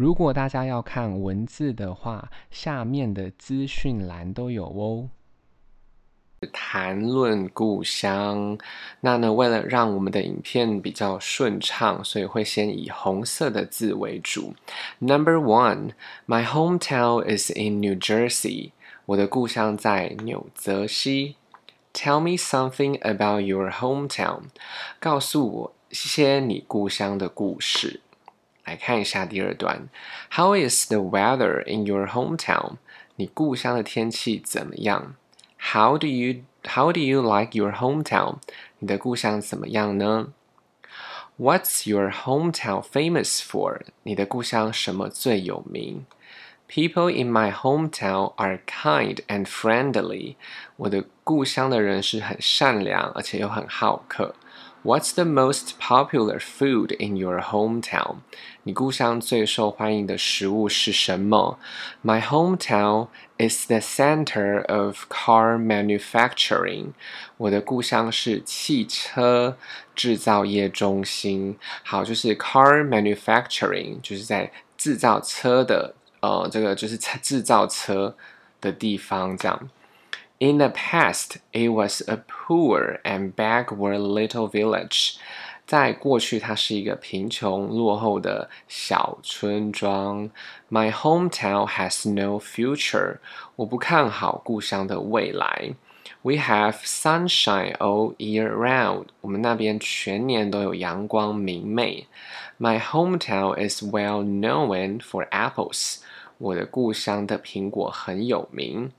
如果大家要看文字的话，下面的资讯栏都有哦。谈论故乡，那呢，为了让我们的影片比较顺畅，所以会先以红色的字为主。Number one, my hometown is in New Jersey. 我的故乡在纽泽西。Tell me something about your hometown. 告诉我一些你故乡的故事。来看一下第二段。How is the weather in your hometown? 你故乡的天气怎么样？How do you How do you like your hometown? 你的故乡怎么样呢？What's your hometown famous for? 你的故乡什么最有名？People in my hometown are kind and friendly. 我的故乡的人是很善良，而且又很好客。What's the most popular food in your hometown? 你故乡最受欢迎的食物是什么？My hometown is the center of car manufacturing. 我的故乡是汽车制造业中心。好，就是 car manufacturing，就是在制造车的，呃，这个就是制造车的地方，这样。In the past, it was a poor and backward little village. 在过去，它是一个贫穷落后的小村庄。My hometown has no future. 我不看好故乡的未来。We have sunshine all year round. 我们那边全年都有阳光明媚。My hometown is well known for apples. 我的故乡的苹果很有名。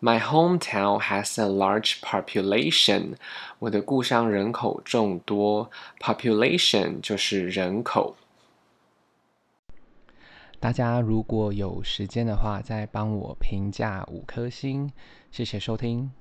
My hometown has a large population. 我的故乡人口众多。Population 就是人口。大家如果有时间的话，再帮我评价五颗星，谢谢收听。